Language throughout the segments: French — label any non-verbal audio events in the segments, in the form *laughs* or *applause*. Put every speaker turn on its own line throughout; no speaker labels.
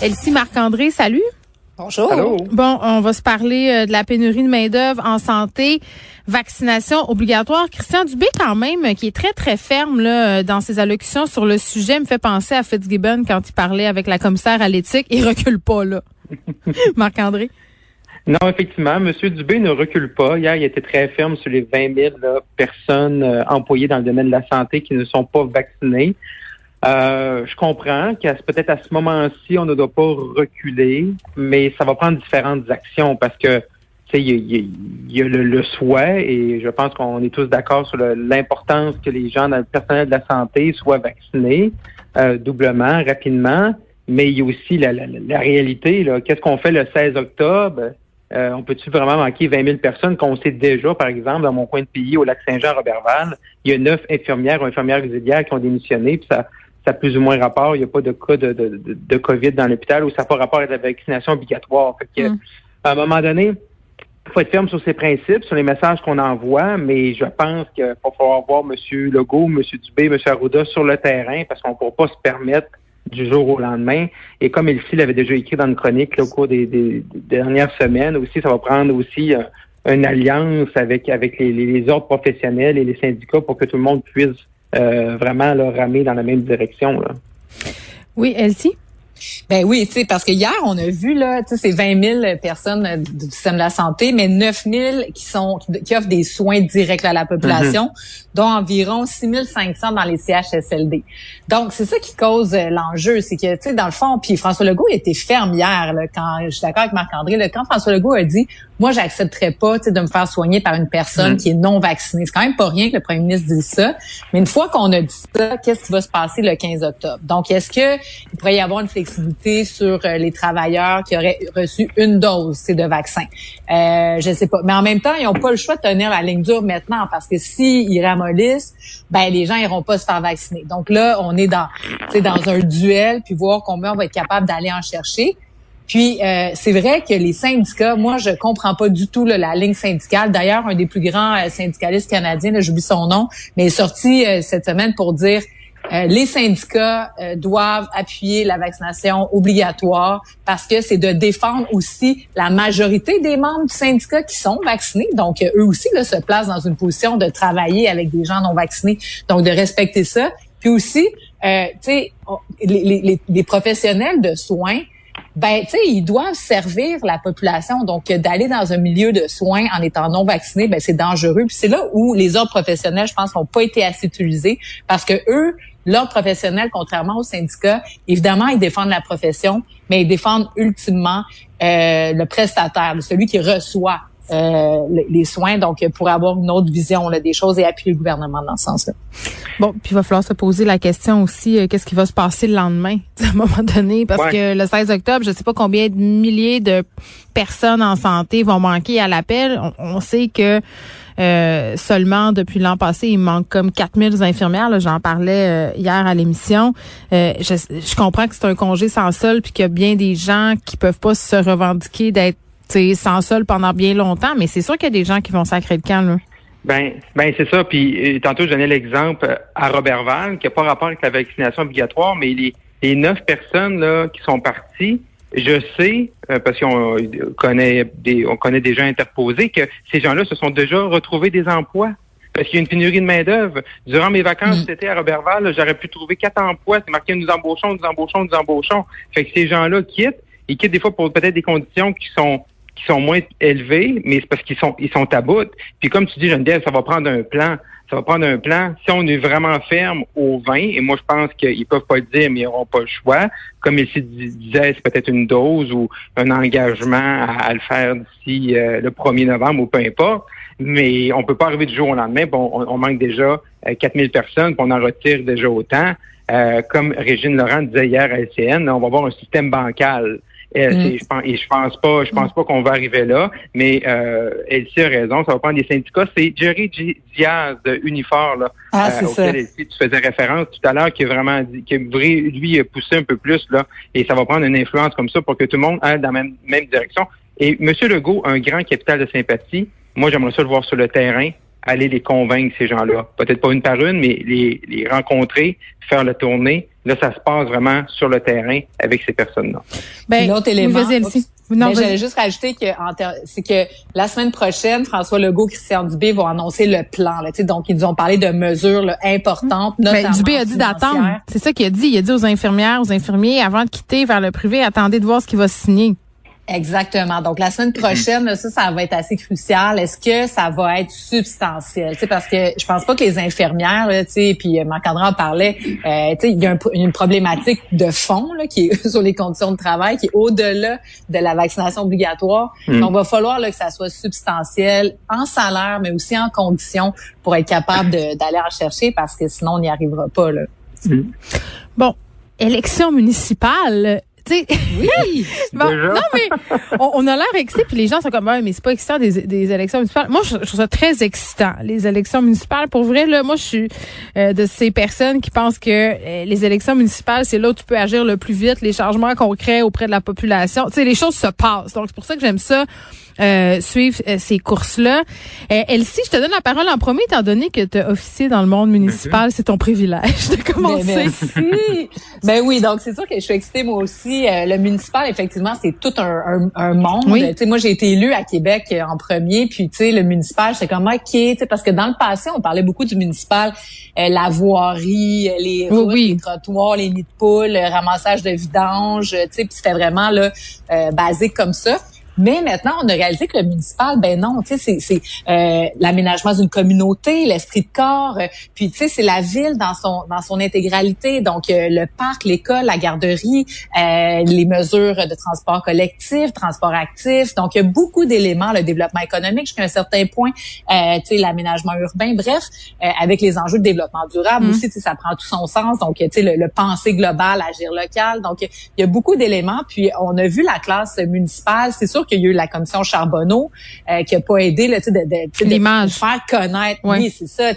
Elsie Marc-André, salut.
Bonjour.
Bon, on va se parler euh, de la pénurie de main-d'œuvre en santé, vaccination obligatoire. Christian Dubé, quand même, qui est très, très ferme là, euh, dans ses allocutions sur le sujet, me fait penser à Fitzgibbon quand il parlait avec la commissaire à l'éthique. Il recule pas, là. *laughs* Marc-André?
Non, effectivement, M. Dubé ne recule pas. Hier, il était très ferme sur les 20 000 personnes euh, employées dans le domaine de la santé qui ne sont pas vaccinées. Euh, je comprends qu'à peut-être à ce moment-ci, on ne doit pas reculer, mais ça va prendre différentes actions parce que il y, a, le, souhait et je pense qu'on est tous d'accord sur l'importance que les gens dans le personnel de la santé soient vaccinés euh, doublement, rapidement, mais il y a aussi la, la, réalité. Qu'est-ce qu'on fait le 16 octobre? Euh, on peut-tu vraiment manquer 20 000 personnes? Qu'on sait déjà, par exemple, dans mon coin de pays, au lac Saint-Jean-Robertval, il y a neuf infirmières ou infirmières auxiliaires qui ont démissionné, puis ça, ça a plus ou moins rapport. Il n'y a pas de cas de, de, de, COVID dans l'hôpital ou ça n'a pas rapport avec la vaccination obligatoire. Fait mm. À un moment donné, il faut être ferme sur ses principes, sur les messages qu'on envoie, mais je pense qu'il va falloir voir M. Legault, M. Dubé, M. Arruda sur le terrain parce qu'on ne pourra pas se permettre du jour au lendemain. Et comme Elsie l'avait déjà écrit dans une chronique au cours des, dernières semaines, aussi, ça va prendre aussi euh, une alliance avec, avec les, les ordres professionnels et les syndicats pour que tout le monde puisse vraiment là, ramer dans la même direction. Là.
Oui, Elsie?
Ben oui, tu sais, parce que hier, on a vu, là, tu sais, c'est 20 000 personnes euh, du système de la santé, mais 9 000 qui sont, qui offrent des soins directs à la population, mm-hmm. dont environ 6 500 dans les CHSLD. Donc, c'est ça qui cause euh, l'enjeu, c'est que, tu sais, dans le fond, puis François Legault était ferme hier, là, quand, je suis d'accord avec Marc-André, quand François Legault a dit, moi, j'accepterais pas, de me faire soigner par une personne mm-hmm. qui est non vaccinée. C'est quand même pas rien que le premier ministre dise ça. Mais une fois qu'on a dit ça, qu'est-ce qui va se passer le 15 octobre? Donc, est-ce que il pourrait y avoir une flexibilité sur euh, les travailleurs qui auraient reçu une dose de vaccin? Euh, je sais pas. Mais en même temps, ils n'ont pas le choix de tenir la ligne dure maintenant parce que s'ils ramollissent, ben les gens iront pas se faire vacciner. Donc là, on est dans, dans un duel, puis voir combien on va être capable d'aller en chercher. Puis euh, c'est vrai que les syndicats, moi je comprends pas du tout la ligne syndicale. D'ailleurs, un des plus grands euh, syndicalistes canadiens, j'oublie son nom, mais est sorti euh, cette semaine pour dire les syndicats doivent appuyer la vaccination obligatoire parce que c'est de défendre aussi la majorité des membres du syndicat qui sont vaccinés. Donc, eux aussi là, se placent dans une position de travailler avec des gens non vaccinés. Donc, de respecter ça. Puis aussi, euh, tu sais, les, les, les professionnels de soins, ben, tu sais, ils doivent servir la population. Donc, d'aller dans un milieu de soins en étant non vacciné, ben, c'est dangereux. Puis c'est là où les ordres professionnels, je pense, n'ont pas été assez utilisés parce que eux, l'ordre professionnel, contrairement aux syndicats, évidemment, ils défendent la profession, mais ils défendent ultimement euh, le prestataire, celui qui reçoit euh, les soins, donc pour avoir une autre vision là, des choses et appuyer le gouvernement dans ce sens-là.
Bon, puis il va falloir se poser la question aussi, euh, qu'est-ce qui va se passer le lendemain, *laughs* à un moment donné, parce que le 16 octobre, je ne sais pas combien de milliers de personnes en santé vont manquer à l'appel. On, sait que euh, seulement depuis l'an passé, il manque comme 4000 infirmières. J'en parlais hier à l'émission. je, je, comprends que c'est un congé sans sol, puis qu'il y a bien des gens qui peuvent pas se revendiquer d'être sans sol pendant bien longtemps, mais c'est sûr qu'il y a des gens qui vont sacrer le camp, là.
Ben, ben c'est ça. Puis euh, tantôt, je donnais l'exemple euh, à Robertval, qui n'a pas rapport avec la vaccination obligatoire, mais les, les neuf personnes là qui sont parties, je sais, euh, parce qu'on connaît des on connaît des gens interposés, que ces gens-là se sont déjà retrouvés des emplois. Parce qu'il y a une pénurie de main-d'œuvre. Durant mes vacances c'était mm. à Robertval, j'aurais pu trouver quatre emplois. C'est marqué nous embauchons, nous embauchons, nous embauchons. Fait que ces gens-là quittent. Ils quittent des fois pour peut-être des conditions qui sont qui sont moins élevés, mais c'est parce qu'ils sont ils sont à bout. Puis comme tu dis, Geneviève, ça va prendre un plan. Ça va prendre un plan. Si on est vraiment ferme au vin, et moi je pense qu'ils peuvent pas le dire, mais ils n'auront pas le choix. Comme ici disait, c'est peut-être une dose ou un engagement à, le faire d'ici euh, le 1er novembre ou peu importe. Mais on peut pas arriver du jour au lendemain. Bon, on, manque déjà 4000 euh, personnes, puis on en retire déjà autant. comme Régine Laurent disait hier à LCN, on va avoir un système bancal. Euh, mm. Je pense, et je pense pas, je pense pas qu'on va arriver là, mais euh, Elsie a raison, ça va prendre des syndicats. C'est Jerry Diaz de Unifor là,
ah, euh, auquel
tu faisais référence tout à l'heure, qui a vraiment dit, qui a lui poussé un peu plus là, et ça va prendre une influence comme ça pour que tout le monde aille dans la même, même direction. Et M. Legault a un grand capital de sympathie. Moi, j'aimerais ça le voir sur le terrain, aller les convaincre, ces gens-là. Peut-être pas une par une, mais les, les rencontrer, faire la tournée. Là, ça se passe vraiment sur le terrain avec ces personnes-là.
Ben, L'autre élément, ben, j'allais juste rajouter que c'est que la semaine prochaine, François Legault, Christian Dubé vont annoncer le plan. Là, donc, ils nous ont parlé de mesures là, importantes.
Ben, notamment Dubé a dit d'attendre. C'est ça qu'il a dit. Il a dit aux infirmières, aux infirmiers, avant de quitter vers le privé, attendez de voir ce qu'il va signer.
Exactement. Donc la semaine prochaine, ça, ça va être assez crucial. Est-ce que ça va être substantiel? Tu parce que je pense pas que les infirmières, tu sais, puis euh, Marc-André en parlait, euh, tu sais, il y a une problématique de fond là, qui est *laughs* sur les conditions de travail, qui est au-delà de la vaccination obligatoire. Mm. Donc, il va falloir là, que ça soit substantiel en salaire, mais aussi en conditions pour être capable d'aller en chercher, parce que sinon on n'y arrivera pas là.
Mm. Bon, élection municipale, oui. *laughs* non, mais on, a l'air excité, puis les gens sont comme, ouais, mais c'est pas excitant des, des, élections municipales. Moi, je, trouve ça très excitant, les élections municipales. Pour vrai, là, moi, je suis euh, de ces personnes qui pensent que euh, les élections municipales, c'est là où tu peux agir le plus vite, les changements concrets auprès de la population. Tu sais, les choses se passent. Donc, c'est pour ça que j'aime ça euh, suivre euh, ces courses-là. Euh, Elsie, je te donne la parole en premier, étant donné que tu as officié dans le monde municipal. C'est ton privilège de commencer.
Ben, merci. ben oui, donc c'est sûr que je suis excitée moi aussi. Euh, le municipal, effectivement, c'est tout un, un, monde. Oui. Tu sais, moi, j'ai été élue à Québec en premier, puis tu sais, le municipal, c'est comme OK, tu sais, parce que dans le passé, on parlait beaucoup du municipal, la voirie, les, les trottoirs, les nids de poules, le ramassage de vidange, tu sais, puis c'était vraiment là basique comme ça. Mais maintenant, on a réalisé que le municipal, ben non, tu sais, c'est euh, l'aménagement d'une communauté, l'esprit de corps, euh, puis tu sais, c'est la ville dans son dans son intégralité. Donc euh, le parc, l'école, la garderie, euh, les mesures de transport collectif, transport actif. Donc il y a beaucoup d'éléments, le développement économique jusqu'à un certain point, tu sais, l'aménagement urbain. Bref, avec les enjeux de développement durable mm. aussi, tu sais, ça prend tout son sens. Donc tu sais, le, le penser global, agir local. Donc il y a beaucoup d'éléments. Puis on a vu la classe municipale. C'est sûr qu'il y a eu la commission Charbonneau euh, qui a pas aidé là, de, de, de, faire connaître. Oui, c'est ça.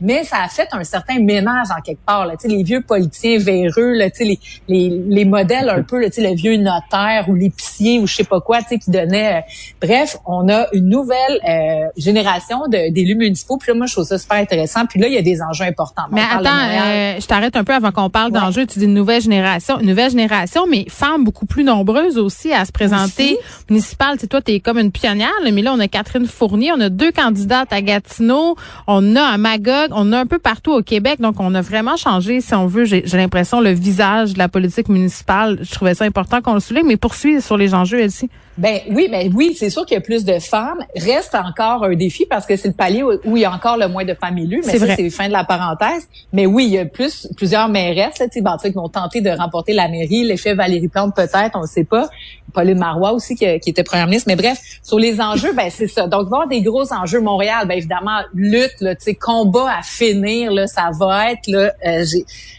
Mais ça a fait un certain ménage en quelque part. Là, les vieux politiciens véreux, là, les, les, les modèles un peu, là, le vieux notaire ou l'épicier ou je sais pas quoi, qui donnait. Euh, bref, on a une nouvelle euh, génération d'élus municipaux. Puis là, moi, je trouve ça super intéressant. Puis là, il y a des enjeux importants.
Mais attends, je t'arrête un peu avant qu'on parle d'enjeux. Tu dis une nouvelle génération, une nouvelle génération, mais femmes beaucoup plus nombreuses aussi à se présenter municipales c'est toi, tu comme une pionnière, mais là, on a Catherine Fournier, on a deux candidates à Gatineau, on a à Magog, on a un peu partout au Québec. Donc, on a vraiment changé, si on veut, j'ai l'impression, le visage de la politique municipale. Je trouvais ça important qu'on le souligne, mais poursuit sur les enjeux, Elsie.
Ben oui, ben oui, c'est sûr qu'il y a plus de femmes. Reste encore un défi parce que c'est le palier où, il y a encore le moins de femmes élues. Mais ça, c'est fin de la parenthèse. Mais oui, il y a plus plusieurs mairesses là, ben, qui vont tenter de remporter la mairie. L'effet Valérie Plante peut-être, on ne sait pas. Pauline Marois aussi qui, était première ministre. Mais bref, sur les enjeux, ben c'est ça. Donc voir des gros enjeux. Montréal, ben évidemment, lutte, là, combat à finir, là, ça va être là. Euh,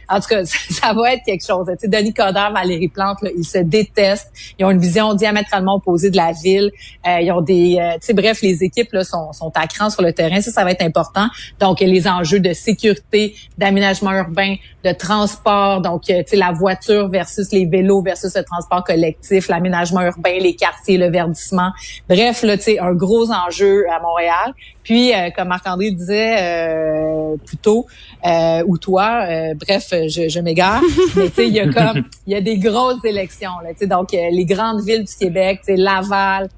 en tout cas, *laughs* ça, va être quelque chose. Tu sais, Denis Coderre, Valérie Plante, là, ils se détestent. Ils ont une vision diamétralement opposée de la ville. Euh, ils ont des, euh, tu sais, bref, les équipes là sont, sont à cran sur le terrain. Ça, ça va être important. Donc, les enjeux de sécurité, d'aménagement urbain, de transport. Donc, euh, tu sais, la voiture versus les vélos versus le transport collectif, l'aménagement urbain, les quartiers, le verdissement. Bref, là, tu sais, un gros enjeu à Montréal. Puis, euh, comme Marc-André disait euh, plus tôt, euh, ou toi, euh, bref, je, je m'égare, *laughs* mais tu sais, il y a comme, il y a des grosses élections, là, tu sais, donc les grandes villes du Québec, tu sais, Laval,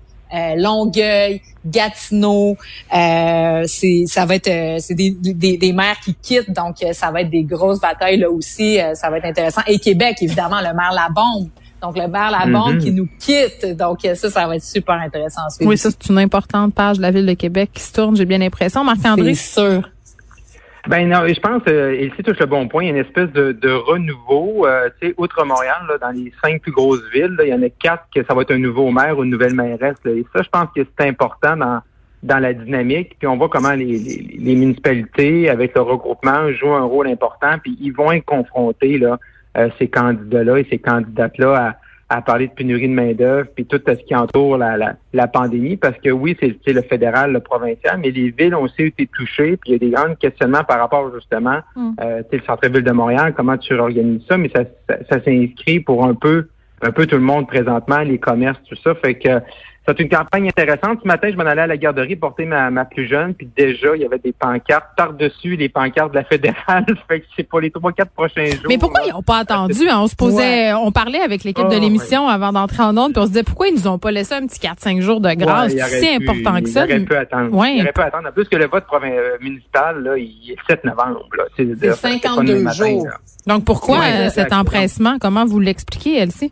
Longueuil, Gatineau, c'est ça va être c'est des, des, des, maires qui quittent. Donc ça va être des grosses batailles là aussi, ça va être intéressant. Et Québec évidemment le maire Labombe donc, le maire La Bombe qui nous quitte. Donc, ça, ça va être super intéressant.
Oui, ça, c'est une importante page de la Ville de Québec qui se tourne, j'ai bien l'impression. Marc-André?
C'est sûr.
Ben non, je pense, euh, ici touche le bon point, il y a une espèce de, de renouveau. Euh, tu sais, outre Montréal, là, dans les cinq plus grosses villes, il y en a quatre que ça va être un nouveau maire ou une nouvelle mairesse. et ça, je pense que c'est important dans dans la dynamique, puis on voit comment les, les, municipalités, avec le regroupement, jouent un rôle important, puis ils vont être confrontés, là, euh, ces candidats-là et ces candidates-là à, à parler de pénurie de main-d'œuvre, puis tout ce qui entoure la, la, la pandémie, parce que oui, c'est le fédéral, le provincial, mais les villes ont aussi été touchées, puis il y a des grands questionnements par rapport justement, mm. euh, le centre-ville de Montréal, comment tu organises ça, mais ça, ça, ça s'inscrit pour un peu un peu tout le monde présentement, les commerces, tout ça. Fait que c'est une campagne intéressante. Ce matin, je m'en allais à la garderie porter ma, ma plus jeune, puis déjà, il y avait des pancartes par-dessus les pancartes de la fédérale. *laughs* fait que c'est pour les trois, quatre prochains jours.
Mais pourquoi ils n'ont pas attendu? Hein? On se posait, on parlait avec l'équipe de ah, l'émission avant d'entrer en onde, puis on se disait pourquoi ils nous ont pas laissé un petit 4-5 jours de grâce? c'est si important que ça?
Il aurait pu attendre. Ouais. Il aurait pu attendre. En plus que le vote euh, municipal, là, il est 7 novembre.
C'est 52 jours.
Donc pourquoi euh, cet empressement? Comment vous l'expliquez, Elsie?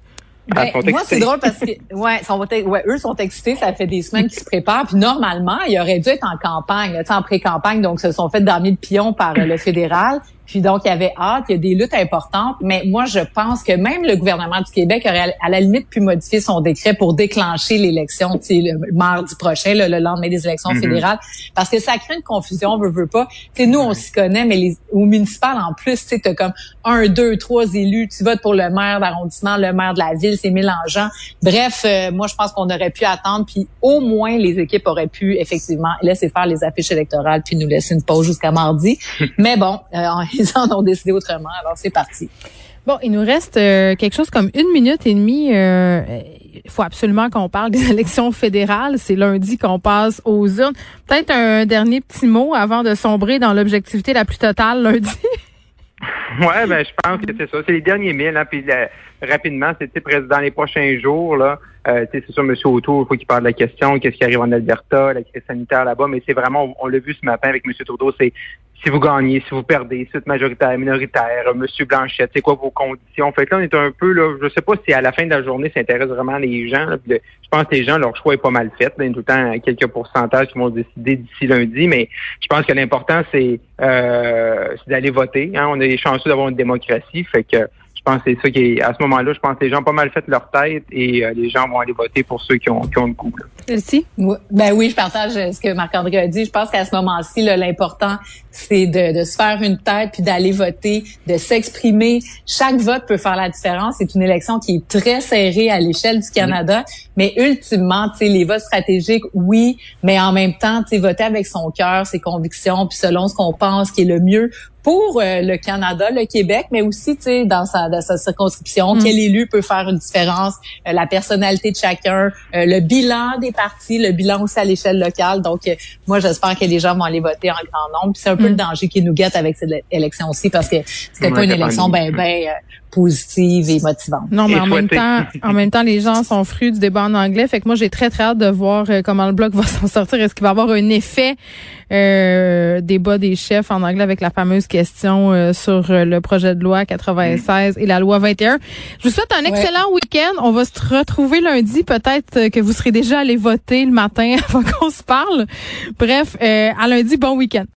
Ben, moi, c'est drôle parce que ouais, sont, ouais, eux sont excités, ça fait des semaines qu'ils se préparent. Puis normalement, ils auraient dû être en campagne, en pré-campagne, donc se sont fait dormir de pion par le fédéral. Puis donc, il y avait hâte, il y a des luttes importantes, mais moi, je pense que même le gouvernement du Québec aurait à la limite pu modifier son décret pour déclencher l'élection le mardi prochain, le lendemain des élections mm-hmm. fédérales, parce que ça crée une confusion, on veut, veut pas. sais, nous, on s'y connaît, mais les, au municipal, en plus, tu as comme un, deux, trois élus, tu votes pour le maire d'arrondissement, le maire de la ville, c'est mélangeant. Bref, euh, moi, je pense qu'on aurait pu attendre, puis au moins, les équipes auraient pu, effectivement, laisser faire les affiches électorales, puis nous laisser une pause jusqu'à mardi. *laughs* mais bon, euh, ils en ont décidé autrement. Alors, c'est parti.
Bon, il nous reste euh, quelque chose comme une minute et demie. Euh, il faut absolument qu'on parle des *laughs* élections fédérales. C'est lundi qu'on passe aux urnes. Peut-être un dernier petit mot avant de sombrer dans l'objectivité la plus totale lundi. *laughs*
ouais, ben je pense que c'est ça. C'est les derniers milles. Hein, puis rapidement, c'est dans les prochains jours là. Euh, c'est sûr, M. Autour, il faut qu'il parle de la question, qu'est-ce qui arrive en Alberta, la crise sanitaire là-bas, mais c'est vraiment, on, l'a vu ce matin avec M. Trudeau, c'est si vous gagnez, si vous perdez, êtes majoritaire, minoritaire, M. Blanchette, c'est quoi vos conditions? Fait que là, on est un peu, là, je sais pas si à la fin de la journée, ça intéresse vraiment les gens. je pense que les gens, leur choix est pas mal fait. il y a tout le temps quelques pourcentages qui vont décider d'ici lundi, mais je pense que l'important, c'est euh, d'aller voter. Hein. On est chanceux d'avoir une démocratie, fait que je pense que c'est ça qui est, à ce moment-là, je pense que les gens ont pas mal fait leur tête et euh, les gens vont aller voter pour ceux qui ont, qui ont le coup.
Merci.
ben oui, je partage euh, ce que Marc-André a dit. Je pense qu'à ce moment-ci, l'important, c'est de, se faire une tête puis d'aller voter, de s'exprimer. Chaque vote peut faire la différence. C'est une élection qui est très serrée à l'échelle du Canada, mais ultimement, tu sais, les votes stratégiques, oui, mais en même temps, tu sais, voter avec son cœur, ses convictions, puis selon ce qu'on pense qui est le mieux pour euh, le Canada, le Québec, mais aussi, tu sais, dans sa, dans sa circonscription, mm. quel élu peut faire une différence, euh, la personnalité de chacun, euh, le bilan des partis, le bilan aussi à l'échelle locale. Donc, moi, j'espère que les gens vont aller voter en grand nombre. c'est un peu le mm. danger qui nous guette avec cette élection aussi, parce que c'était pas une élection ben, ben positive et motivante.
Non, mais en même temps, en même temps, les gens sont fruits du débat en anglais. Fait que moi, j'ai très très hâte de voir comment le bloc *laughs* va s'en sortir. Est-ce qu'il va avoir un effet euh, débat des chefs en anglais avec la fameuse question euh, sur euh, le projet de loi 96 et la loi 21. Je vous souhaite un excellent week-end. On va se retrouver lundi. Peut-être que vous serez déjà allé voter le matin *laughs* avant qu'on se parle. Bref, à lundi, bon week-end.